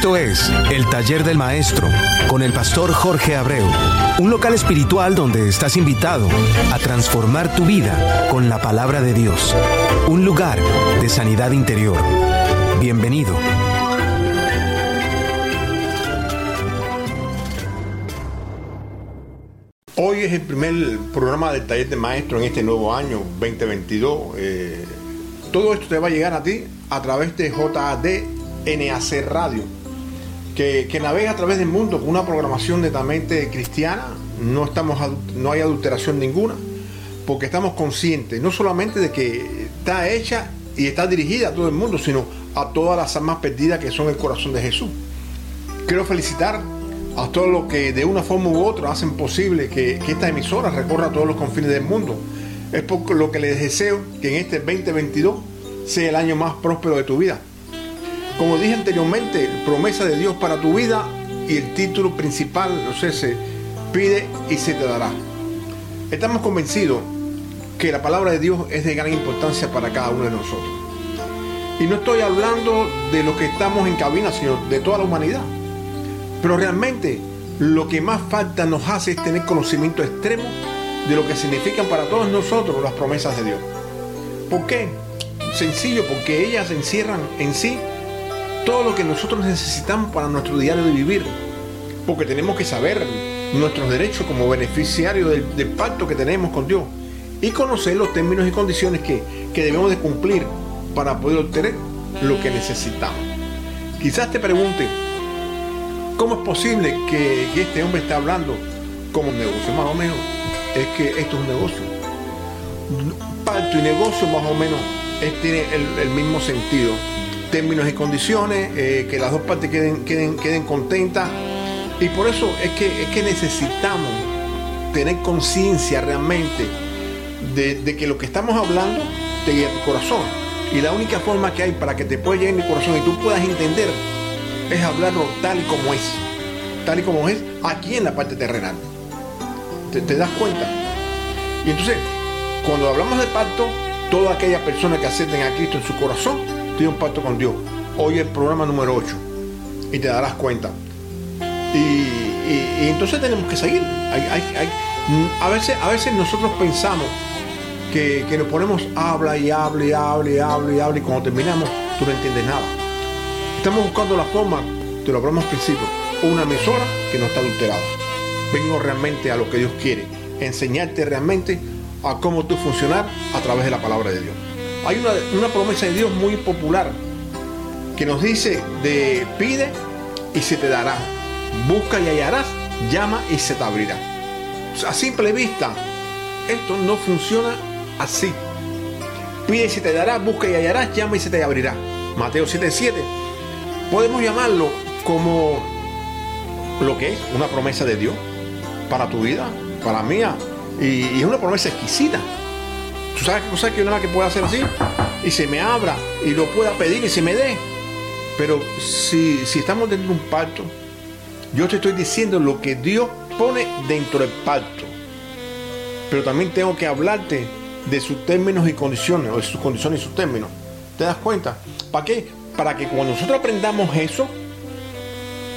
Esto es El Taller del Maestro con el pastor Jorge Abreu, un local espiritual donde estás invitado a transformar tu vida con la palabra de Dios, un lugar de sanidad interior. Bienvenido. Hoy es el primer programa del Taller del Maestro en este nuevo año 2022. Eh, todo esto te va a llegar a ti a través de JAD NAC Radio, que, navega a través del mundo con una programación netamente cristiana. No, estamos, no hay adulteración ninguna, porque estamos conscientes no solamente de que está hecha y está dirigida a todo el mundo, sino a todas las almas perdidas que son el corazón de Jesús. Quiero felicitar a todos los que de una forma u otra hacen posible que, esta emisora recorra todos los confines del mundo es por lo que les deseo que en este 2022 sea el año más próspero de tu vida. Como dije anteriormente, promesa de Dios para tu vida y el título principal, no sé, se pide y se te dará. Estamos convencidos que la palabra de Dios es de gran importancia para cada uno de nosotros. Y no estoy hablando de los que estamos en cabina, sino de toda la humanidad. Pero realmente lo que más falta nos hace es tener conocimiento extremo de lo que significan para todos nosotros las promesas de Dios. ¿Por qué? Sencillo, porque ellas encierran en sí todo lo que nosotros necesitamos para nuestro diario de vivir. Porque tenemos que saber nuestros derechos como beneficiarios del, pacto que tenemos con Dios y conocer los términos y condiciones que, debemos de cumplir para poder obtener lo que necesitamos. Quizás te pregunte, ¿cómo es posible que, que este hombre está hablando como un negocio? Más o menos es que esto es un negocio. Pacto y negocio más o menos tiene el, mismo sentido. Términos y condiciones, eh, que las dos partes queden, queden, queden contentas. Y por eso es que, es que necesitamos tener conciencia realmente de, que lo que estamos hablando te guía tu corazón. Y la única forma que hay para que te pueda llegar en el corazón y tú puedas entender es hablarlo tal y como es. Tal y como es aquí en la parte terrenal. ¿Te, das cuenta? Y entonces, cuando hablamos de pacto, toda aquella persona que acepten a Cristo en su corazón un pacto con Dios. Hoy el programa número 8 y te darás cuenta. Y, entonces tenemos que seguir. a, veces, a veces nosotros pensamos que, nos ponemos habla y habla y habla y habla y habla y cuando terminamos tú no entiendes nada. Estamos buscando la forma, te lo hablamos al principio, una emisora que no está adulterada vengo realmente a lo que Dios quiere, enseñarte realmente a cómo tú funcionar a través de la palabra de Dios. Hay una, promesa de Dios muy popular que nos dice de pide y se te dará, busca y hallarás, llama y se te abrirá. A simple vista, esto no funciona así. Pide y se te dará, busca y hallarás, llama y se te abrirá. Mateo 7:7. Podemos llamarlo como lo que es una promesa de Dios para tu vida, para mía. Y, es una promesa exquisita. Tú sabes, tú sabes que nada que pueda hacer así y se me abra y lo pueda pedir y se me dé. Pero si, si estamos dentro de un pacto, yo te estoy diciendo lo que Dios pone dentro del pacto. Pero también tengo que hablarte de sus términos y condiciones, o de sus condiciones y sus términos. ¿Te das cuenta? ¿Para qué? Para que cuando nosotros aprendamos eso,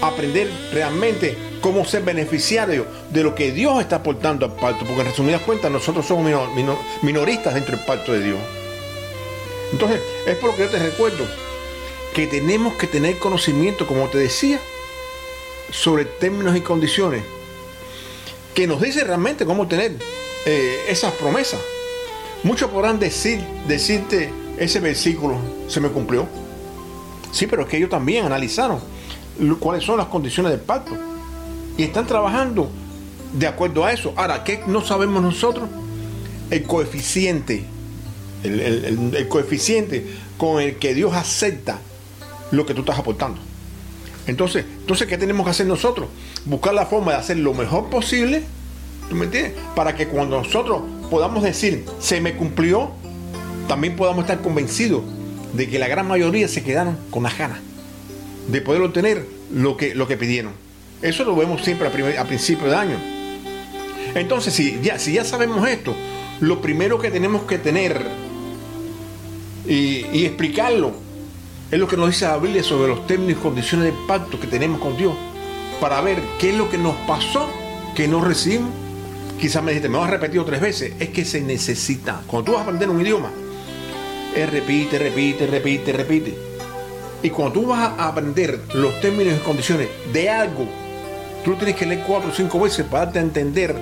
aprender realmente cómo ser beneficiario de lo que Dios está aportando al pacto, porque en resumidas cuentas nosotros somos minoristas dentro del pacto de Dios. Entonces, es por lo que yo te recuerdo que tenemos que tener conocimiento, como te decía, sobre términos y condiciones, que nos dice realmente cómo tener eh, esas promesas. Muchos podrán decir, decirte, ese versículo se me cumplió. Sí, pero es que ellos también analizaron cuáles son las condiciones del pacto. Y están trabajando de acuerdo a eso. Ahora, ¿qué no sabemos nosotros? El coeficiente, el, coeficiente con el que Dios acepta lo que tú estás aportando. Entonces, entonces, ¿qué tenemos que hacer nosotros? Buscar la forma de hacer lo mejor posible, ¿tú me entiendes? Para que cuando nosotros podamos decir, se me cumplió, también podamos estar convencidos de que la gran mayoría se quedaron con las ganas de poder obtener lo que, lo que pidieron. Eso lo vemos siempre a, principio de año. Entonces, si ya, si ya sabemos esto, lo primero que tenemos que tener y, explicarlo Es lo que nos dice la Biblia sobre los términos y condiciones de pacto que tenemos con Dios. Para ver qué es lo que nos pasó que no recibimos. Quizás me dijiste, me vas a repetir tres veces. Es que se necesita. Cuando tú vas a aprender un idioma, es repite, repite, repite, repite. Y cuando tú vas a aprender los términos y condiciones de algo, tú tienes que leer cuatro o cinco veces para darte a entender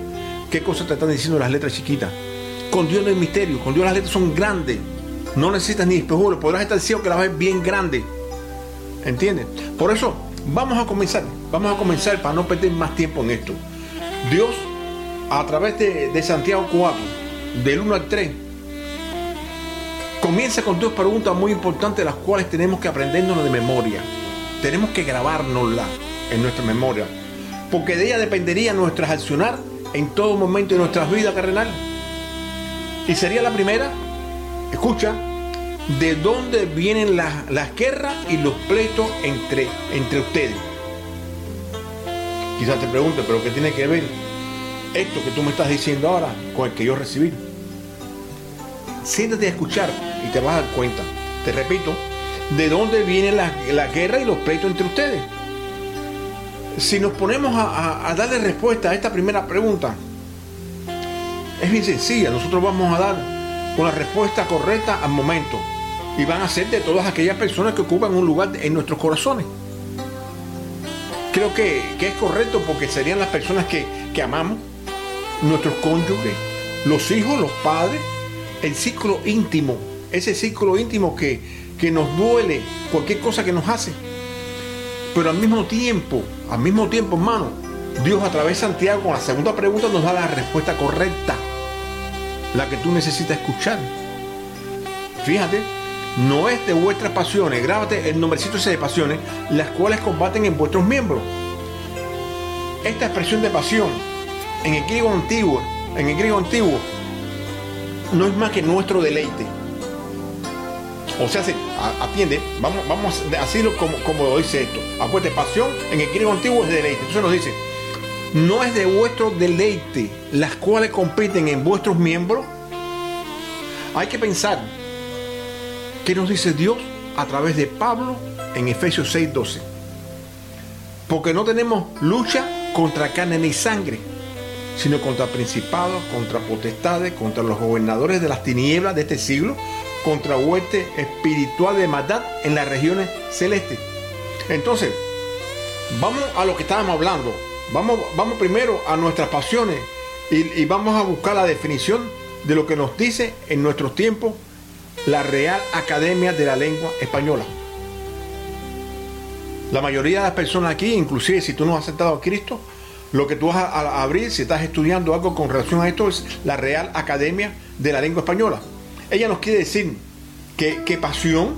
qué cosas te están diciendo las letras chiquitas. Con Dios no hay misterio, con Dios las letras son grandes. No necesitas ni espejuelos, podrás estar ciego que las ves bien grande. ¿Entiendes? Por eso, vamos a comenzar. Vamos a comenzar para no perder más tiempo en esto. Dios, a través de, de Santiago 4, del 1 al 3, comienza con dos preguntas muy importantes, las cuales tenemos que aprendernos de memoria. Tenemos que grabárnoslas en nuestra memoria. Porque de ella dependería nuestras accionar en todo momento de nuestras vidas terrenal. Y sería la primera, escucha, de dónde vienen las, las guerras y los pleitos entre, entre ustedes. Quizás te pregunte, pero ¿qué tiene que ver esto que tú me estás diciendo ahora con el que yo recibí? Siéntate a escuchar y te vas a dar cuenta. Te repito, de dónde vienen las la guerras y los pleitos entre ustedes. Si nos ponemos a, darle respuesta a esta primera pregunta, es bien sencilla. Nosotros vamos a dar con la respuesta correcta al momento. Y van a ser de todas aquellas personas que ocupan un lugar en nuestros corazones. Creo que, que es correcto porque serían las personas que, que amamos, nuestros cónyuges, los hijos, los padres, el círculo íntimo, ese círculo íntimo que, que nos duele cualquier cosa que nos hace. Pero al mismo tiempo, al mismo tiempo, hermano, Dios a través de Santiago con la segunda pregunta nos da la respuesta correcta, la que tú necesitas escuchar. Fíjate, no es de vuestras pasiones, grábate el nombrecito ese de pasiones, las cuales combaten en vuestros miembros. Esta expresión de pasión en el griego antiguo, en el griego antiguo, no es más que nuestro deleite. O sea, se, atiende, vamos, vamos a decirlo como, como dice esto. Acuérdate, pasión en el griego antiguo es deleite. Entonces nos dice, no es de vuestro deleite las cuales compiten en vuestros miembros. Hay que pensar qué nos dice Dios a través de Pablo en Efesios 6:12. Porque no tenemos lucha contra carne ni sangre, sino contra principados, contra potestades, contra los gobernadores de las tinieblas de este siglo, contra hueste espiritual de maldad en las regiones celestes. Entonces, vamos a lo que estábamos hablando. Vamos, vamos primero a nuestras pasiones y, y vamos a buscar la definición de lo que nos dice en nuestros tiempos la Real Academia de la Lengua Española. La mayoría de las personas aquí, inclusive si tú no has aceptado a Cristo, lo que tú vas a abrir, si estás estudiando algo con relación a esto, es la Real Academia de la Lengua Española. Ella nos quiere decir que, pasión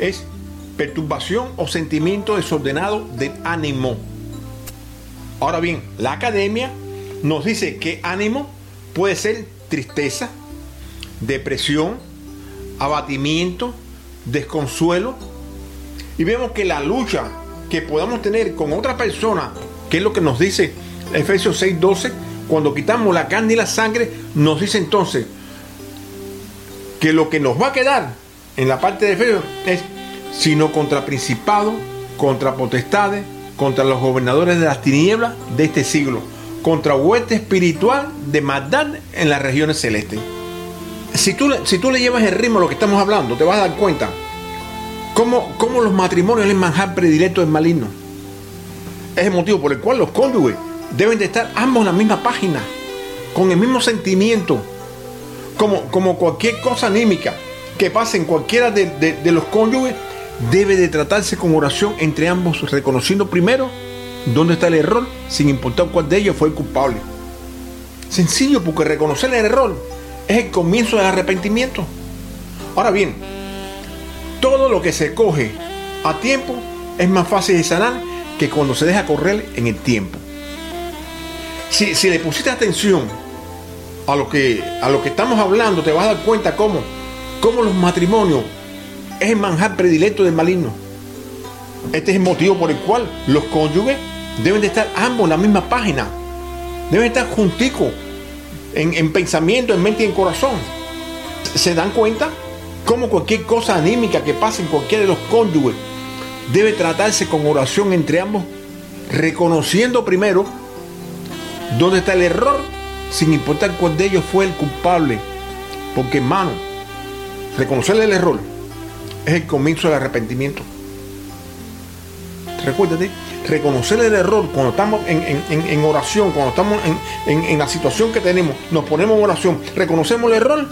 es perturbación o sentimiento desordenado del ánimo. Ahora bien, la academia nos dice que ánimo puede ser tristeza, depresión, abatimiento, desconsuelo. Y vemos que la lucha que podamos tener con otra persona, que es lo que nos dice Efesios 6:12, cuando quitamos la carne y la sangre, nos dice entonces que lo que nos va a quedar en la parte de Efesios es sino contra principados, contra potestades, contra los gobernadores de las tinieblas de este siglo, contra hueste espiritual de maldad en las regiones celestes. Si tú, si tú le llevas el ritmo a lo que estamos hablando, te vas a dar cuenta cómo, cómo los matrimonios es manjar predilecto del maligno. Es el motivo por el cual los cónyuges deben de estar ambos en la misma página, con el mismo sentimiento, como, como cualquier cosa anímica que pase en cualquiera de, de, los cónyuges, debe de tratarse con oración entre ambos, reconociendo primero dónde está el error, sin importar cuál de ellos fue el culpable. Sencillo, porque reconocer el error es el comienzo del arrepentimiento. Ahora bien, todo lo que se coge a tiempo es más fácil de sanar que cuando se deja correr en el tiempo. Si, si le pusiste atención a lo, que, a lo que estamos hablando, te vas a dar cuenta cómo, cómo los matrimonios es el manjar predilecto del maligno. Este es el motivo por el cual los cónyuges deben de estar ambos en la misma página. Deben estar junticos en, en pensamiento, en mente y en corazón. ¿Se dan cuenta como cualquier cosa anímica que pase en cualquiera de los cónyuges debe tratarse con oración entre ambos, reconociendo primero dónde está el error, sin importar cuál de ellos fue el culpable. Porque hermano, reconocer el error es el comienzo del arrepentimiento. Recuérdate, reconocer el error cuando estamos en, oración, cuando estamos en, la situación que tenemos, nos ponemos en oración, reconocemos el error,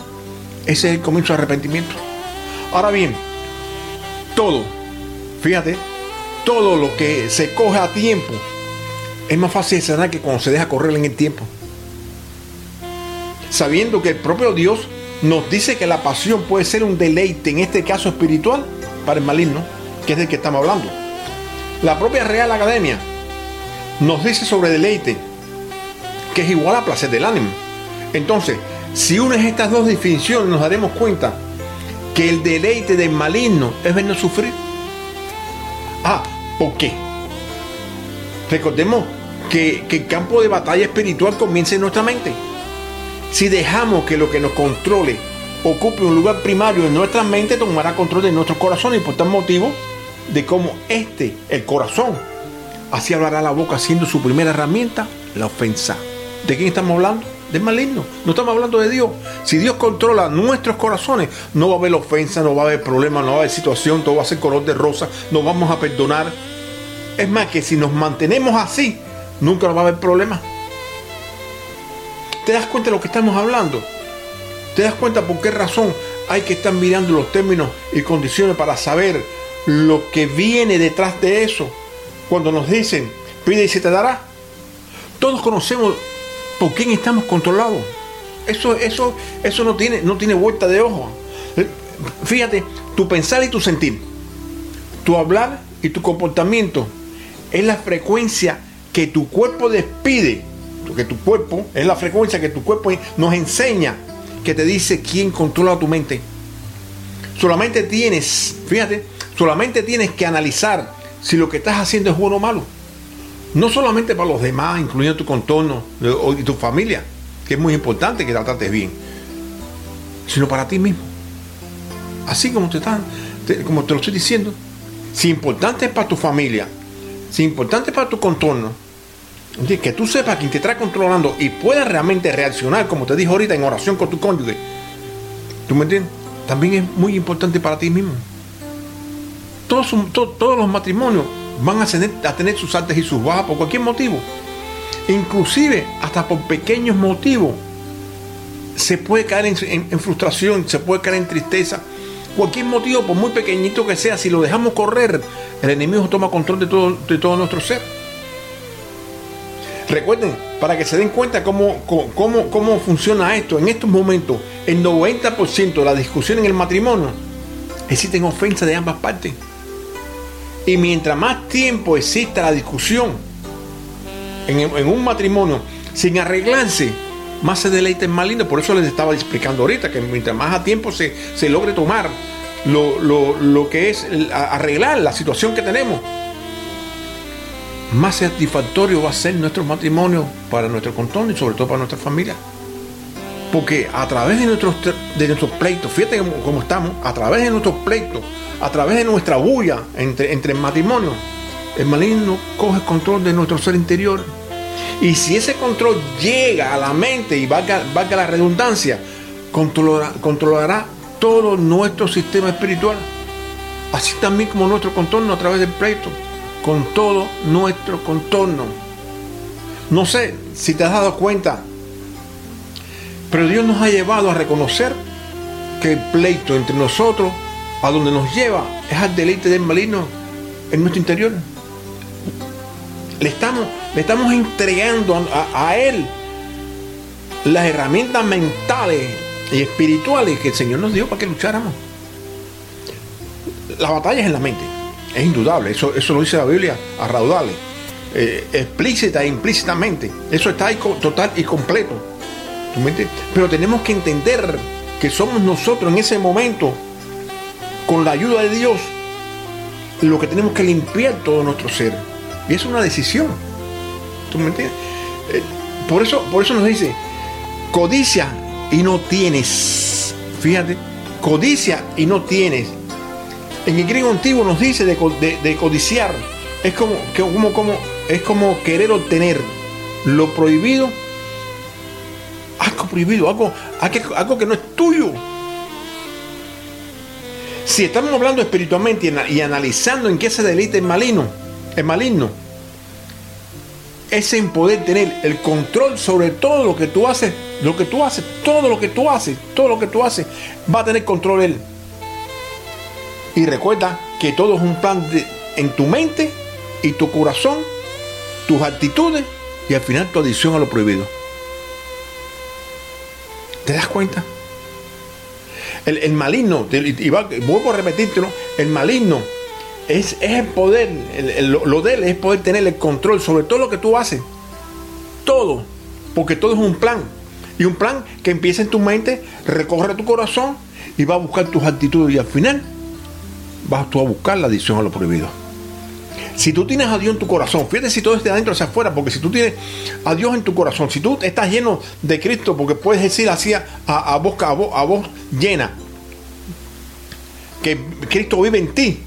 ese es el comienzo del arrepentimiento. Ahora bien, todo, fíjate, todo lo que se coge a tiempo es más fácil de sanar que cuando se deja correr en el tiempo. Sabiendo que el propio Dios nos dice que la pasión puede ser un deleite, en este caso espiritual, para el maligno, que es del que estamos hablando. La propia Real Academia nos dice sobre deleite, que es igual a placer del ánimo. Entonces, si unes estas dos definiciones, nos daremos cuenta que el deleite del maligno es vernos sufrir. Ah, ¿por qué? Recordemos que, que el campo de batalla espiritual comienza en nuestra mente. Si dejamos que lo que nos controle ocupe un lugar primario en nuestra mente, tomará control de nuestro corazón y por tal motivo de cómo este, el corazón, así hablará la boca siendo su primera herramienta, la ofensa. ¿De quién estamos hablando? Del maligno. No estamos hablando de Dios. Si Dios controla nuestros corazones, no va a haber ofensa, no va a haber problema, no va a haber situación, todo va a ser color de rosa, no vamos a perdonar. Es más que si nos mantenemos así, nunca va a haber problema. ¿Te das cuenta de lo que estamos hablando? ¿Te das cuenta por qué razón hay que estar mirando los términos y condiciones para saber lo que viene detrás de eso? Cuando nos dicen, pide y se te dará. Todos conocemos por quién estamos controlados. Eso, eso, eso no, tiene, no tiene vuelta de ojo. Fíjate, tu pensar y tu sentir, tu hablar y tu comportamiento es la frecuencia que tu cuerpo despide que tu cuerpo, es la frecuencia que tu cuerpo nos enseña, que te dice quién controla tu mente. Solamente tienes, fíjate, solamente tienes que analizar si lo que estás haciendo es bueno o malo. No solamente para los demás, incluyendo tu contorno y tu familia, que es muy importante que la trates bien, sino para ti mismo. Así como te, están, como te lo estoy diciendo, si importante es para tu familia, si importante es para tu contorno, que tú sepas quién te está controlando y puedas realmente reaccionar, como te dije ahorita, en oración con tu cónyuge. ¿Tú me entiendes? También es muy importante para ti mismo. Todos, los matrimonios van a tener, tener sus altas y sus bajas por cualquier motivo. Inclusive hasta por pequeños motivos. Se puede caer en, frustración, se puede caer en tristeza. Cualquier motivo, por muy pequeñito que sea, si lo dejamos correr, el enemigo toma control de todo, de todo nuestro ser. Recuerden, para que se den cuenta cómo, cómo, cómo funciona esto, en estos momentos, el 90% de la discusión en el matrimonio existen ofensas de ambas partes. Y mientras más tiempo exista la discusión en, un matrimonio sin arreglarse, más se deleita en más lindo. Por eso les estaba explicando ahorita que mientras más a tiempo se, logre tomar lo, lo que es arreglar la situación que tenemos, más satisfactorio va a ser nuestro matrimonio para nuestro contorno y sobre todo para nuestra familia. Porque a través de nuestros, de nuestros pleitos, fíjate cómo, estamos, a través de nuestros pleitos, a través de nuestra bulla entre, entre matrimonio, el maligno coge control de nuestro ser interior. Y si ese control llega a la mente y valga, valga la redundancia, controlará, controlará todo nuestro sistema espiritual. Así también como nuestro contorno a través del pleito con todo nuestro contorno. No sé si te has dado cuenta, pero Dios nos ha llevado a reconocer que el pleito entre nosotros, a donde nos lleva, es al deleite del maligno en nuestro interior. Le estamos, le estamos entregando a, a Él las herramientas mentales y espirituales que el Señor nos dio para que lucháramos. La batalla es en la mente. Es indudable, eso, eso lo dice la Biblia a raudales, eh, explícita e implícitamente. Eso está ahí total y completo. Pero tenemos que entender que somos nosotros en ese momento, con la ayuda de Dios, lo que tenemos que limpiar todo nuestro ser. Y es una decisión. ¿Tú me entiendes? Eh, por, eso, por eso nos dice, codicia y no tienes. Fíjate, codicia y no tienes. En el griego antiguo nos dice de, codiciar. Es como, como, como, es como querer obtener lo prohibido. Algo prohibido, algo, algo que no es tuyo. Si estamos hablando espiritualmente y, analizando en qué se delita el maligno, el maligno, es en poder tener el control sobre todo lo que tú haces, lo que tú haces, todo lo que tú haces, todo lo que tú haces, va a tener control él. Y recuerda que todo es un plan de, en tu mente y tu corazón, tus actitudes y al final tu adicción a lo prohibido. ¿Te das cuenta? El, maligno, y vuelvo a repetírtelo, el maligno es, el poder, lo de él es poder tener el control sobre todo lo que tú haces. Todo. Porque todo es un plan. Y un plan que empieza en tu mente, recorre tu corazón y va a buscar tus actitudes y al final vas tú a buscar la adicción a lo prohibido. Si tú tienes a Dios en tu corazón, fíjate si todo es de adentro hacia afuera, porque si tú tienes a Dios en tu corazón, si tú estás lleno de Cristo, porque puedes decir así a, a, voz, a, voz, a voz llena, que Cristo vive en ti,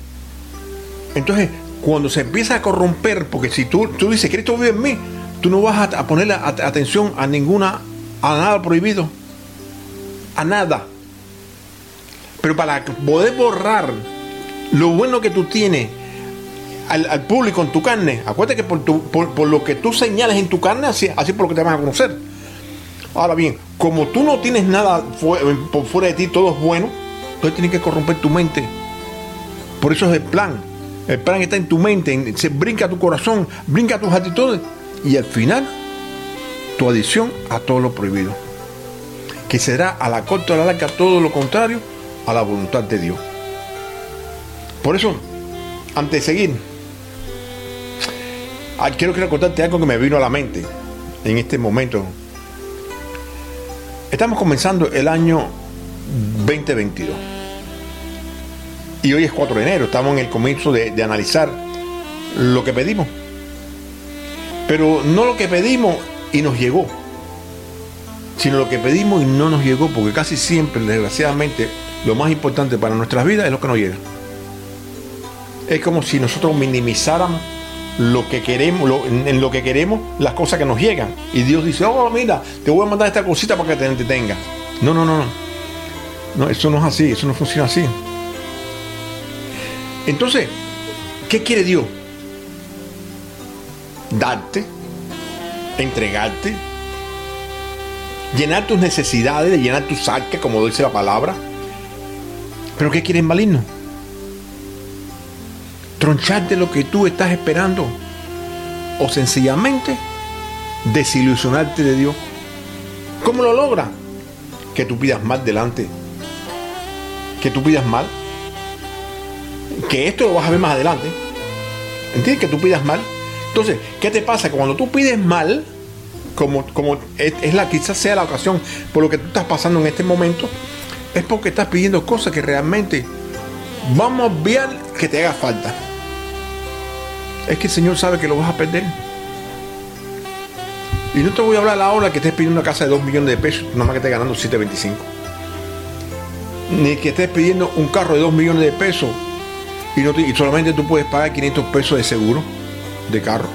entonces cuando se empieza a corromper, porque si tú, tú dices Cristo vive en mí, tú no vas a, a ponerle atención a ninguna, a nada prohibido, a nada. Pero para poder borrar lo bueno que tú tienes, al, público en tu carne. Acuérdate que por, por, lo que tú señales en tu carne, así, así por lo que te van a conocer. Ahora bien, como tú no tienes nada por fuera de ti, todo es bueno, entonces tienes que corromper tu mente. Por eso es el plan. El plan está en tu mente, se brinca tu corazón, brinca tus actitudes y al final tu adicción a todo lo prohibido. Que será a la corta o a la larga todo lo contrario a la voluntad de Dios. Por eso, antes de seguir, Ah, quiero, contarte algo que me vino a la mente en este momento. Estamos comenzando el año 2022. Y hoy es 4 de enero, estamos en el comienzo de analizar lo que pedimos. Pero no lo que pedimos y nos llegó, sino lo que pedimos y no nos llegó, porque casi siempre, desgraciadamente, lo más importante para nuestras vidas es lo que nos llega. Es como si nosotros minimizáramos lo que queremos, en lo que queremos, las cosas que nos llegan. Y Dios dice, oh, mira, te voy a mandar esta cosita para que te entretenga. No, no, no, no. No, eso no es así, eso no funciona así. Entonces, ¿qué quiere Dios? Darte, entregarte, llenar tus necesidades, llenar tus saques, como dice la palabra. Pero ¿qué quiere el maligno? Troncharte lo que tú estás esperando o sencillamente desilusionarte de Dios. ¿Cómo lo logra? Que tú pidas mal delante. Que tú pidas mal. Que esto lo vas a ver más adelante. ¿Entiendes? Que tú pidas mal. Entonces, ¿qué te pasa? Cuando tú pides mal, como, como es, la, quizás sea la ocasión por lo que tú estás pasando en este momento, es porque estás pidiendo cosas que realmente vamos a ver que te haga falta es que el Señor sabe que lo vas a perder. Y no te voy a hablar ahora que estés pidiendo una casa de 2 millones de pesos, nada más que estés ganando 7.25. Ni que estés pidiendo un carro de 2 millones de pesos y, no y solamente tú puedes pagar 500 pesos de seguro de carro.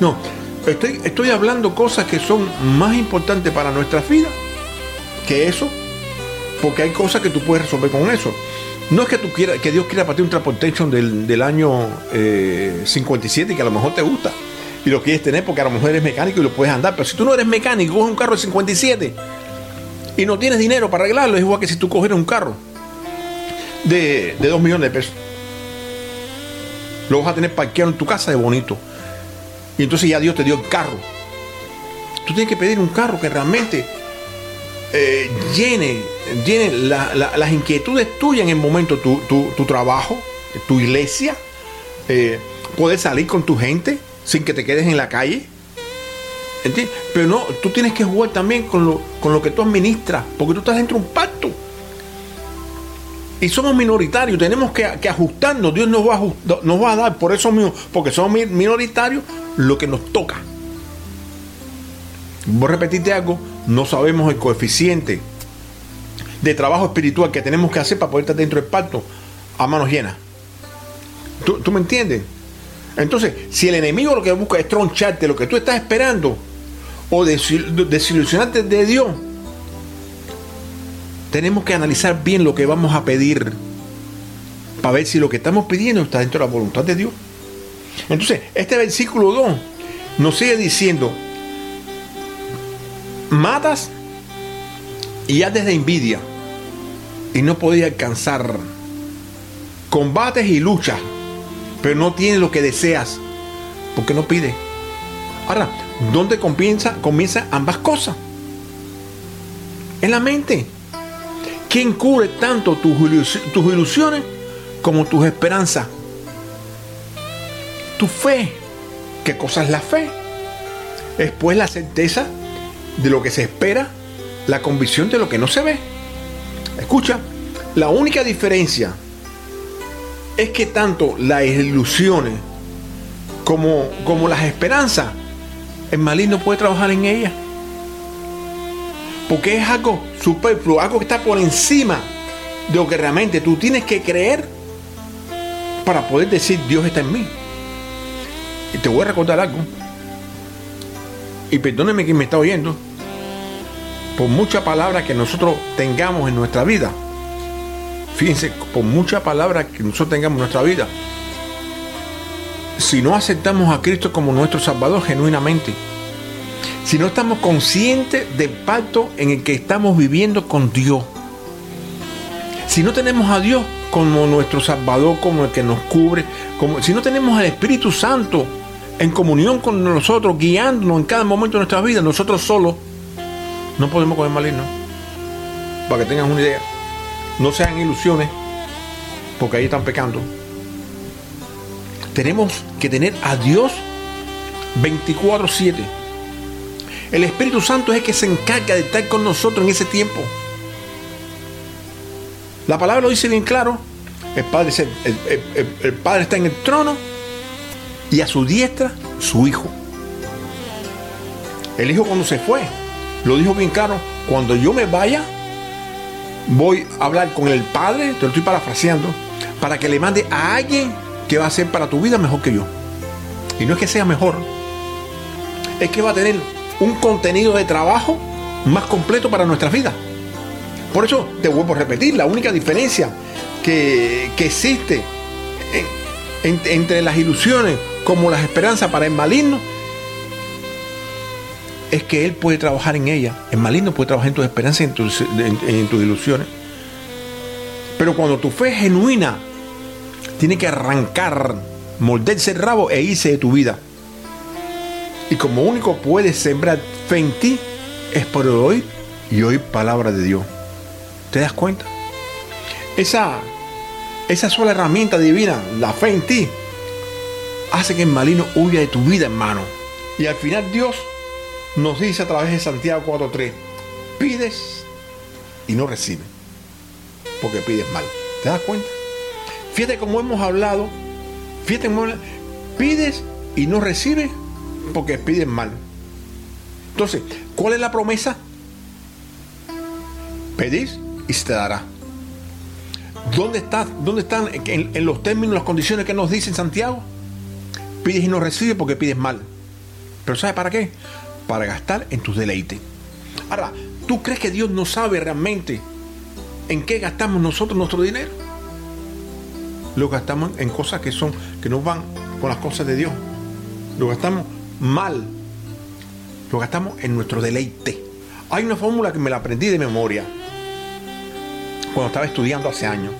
No, estoy, estoy hablando cosas que son más importantes para nuestra vida que eso, porque hay cosas que tú puedes resolver con eso. No es que tú quieras, que Dios quiera para ti un transportation del, del año 57 y que a lo mejor te gusta y lo quieres tener porque a lo mejor eres mecánico y lo puedes andar. Pero si tú no eres mecánico, coges un carro de 57 y no tienes dinero para arreglarlo, es igual que si tú cogieras un carro de, de 2 millones de pesos. Lo vas a tener parqueado en tu casa de bonito. Y entonces ya Dios te dio el carro. Tú tienes que pedir un carro que realmente eh, llene, llene las inquietudes tuyas en el momento, tu, tu, trabajo, tu iglesia, eh, poder salir con tu gente sin que te quedes en la calle. ¿Entiendes? Pero no, tú tienes que jugar también con lo, con lo que tú administras, porque tú estás dentro de un pacto. Y somos minoritarios, tenemos que, ajustarnos. Dios nos va a, nos va a dar, por eso mismo, porque somos minoritarios, lo que nos toca. Voy a repetirte algo, no sabemos el coeficiente de trabajo espiritual que tenemos que hacer para poder estar dentro del pacto a manos llenas. ¿Tú, ¿Tú, me entiendes? Entonces, si el enemigo lo que busca es troncharte lo que tú estás esperando o desilusionarte de Dios, tenemos que analizar bien lo que vamos a pedir para ver si lo que estamos pidiendo está dentro de la voluntad de Dios. Entonces, este versículo 2 nos sigue diciendo, matas y haces de envidia y no podía alcanzar. Combates y luchas, pero no tienes lo que deseas, porque no pides. Ahora, ¿dónde comienza, comienza ambas cosas? En la mente. ¿Quién cubre tanto tus, tus ilusiones como tus esperanzas? Tu fe. ¿Qué cosa es la fe? Es pues la certeza de lo que se espera, la convicción de lo que no se ve. Escucha, la única diferencia es que tanto las ilusiones como, como las esperanzas, el maligno puede trabajar en ellas. Porque es algo superfluo, algo que está por encima de lo que realmente tú tienes que creer para poder decir Dios está en mí. Y te voy a recordar algo. Y perdóneme que me está oyendo. Por muchas palabras que nosotros tengamos en nuestra vida. Fíjense, por muchas palabras que nosotros tengamos en nuestra vida. Si no aceptamos a Cristo como nuestro Salvador genuinamente. Si no estamos conscientes del pacto en el que estamos viviendo con Dios. Si no tenemos a Dios como nuestro Salvador, como el que nos cubre, como si no tenemos al Espíritu Santo en comunión con nosotros, guiándonos en cada momento de nuestra vida, nosotros solos no podemos comer maligno. Para que tengan una idea. No sean ilusiones, porque ahí están pecando. Tenemos que tener a Dios 24-7. El Espíritu Santo es el que se encarga de estar con nosotros en ese tiempo. La palabra lo dice bien claro. El Padre está en el trono y a su diestra su hijo. El hijo cuando se fue, lo dijo bien claro, cuando yo me vaya, voy a hablar con el Padre, te lo estoy parafraseando, para que le mande a alguien que va a ser para tu vida mejor que yo. Y no es que sea mejor, es que va a tener un contenido de trabajo más completo para nuestras vidas. Por eso te vuelvo a repetir, la única diferencia que, que existe entre las ilusiones como las esperanzas para el maligno, es que Él puede trabajar en ella. El maligno puede trabajar en tus esperanzas y en tus, en tus ilusiones. Pero cuando tu fe es genuina, tiene que arrancar, morderse el rabo e irse de tu vida. Y como único puedes sembrar fe en ti, es por oír y oír palabra de Dios. ¿Te das cuenta? Esa esa sola herramienta divina, la fe en ti, hace que el maligno huya de tu vida, hermano. Y al final Dios nos dice a través de Santiago 4.3, pides y no recibes, porque pides mal. ¿Te das cuenta? Fíjate cómo hemos hablado, fíjate cómo pides y no recibes porque pides mal. Entonces, ¿cuál es la promesa? Pedís y se te dará. ¿Dónde, está, dónde están en, los términos, las condiciones que nos dice Santiago? Pides y no recibes porque pides mal. Pero ¿sabes para qué? Para gastar en tus deleites. Ahora, ¿tú crees que Dios no sabe realmente en qué gastamos nosotros nuestro dinero? Lo gastamos en cosas que son, que no van con las cosas de Dios. Lo gastamos mal. Lo gastamos en nuestro deleite. Hay una fórmula que me la aprendí de memoria cuando estaba estudiando hace años.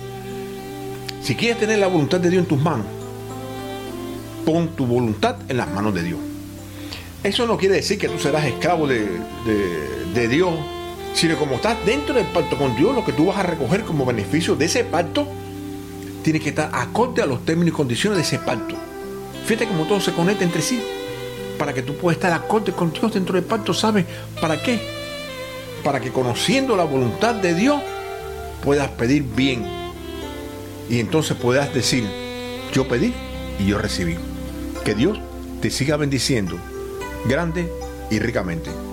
Si quieres tener la voluntad de Dios en tus manos, pon tu voluntad en las manos de Dios. Eso no quiere decir que tú serás esclavo de, de, Dios, sino como estás dentro del pacto con Dios, lo que tú vas a recoger como beneficio de ese pacto, tiene que estar acorde a los términos y condiciones de ese pacto. Fíjate cómo todo se conecta entre sí. Para que tú puedas estar acorde con Dios dentro del pacto, ¿sabes para qué? Para que conociendo la voluntad de Dios, puedas pedir bien y entonces puedas decir, yo pedí y yo recibí. Que Dios te siga bendiciendo grande y ricamente.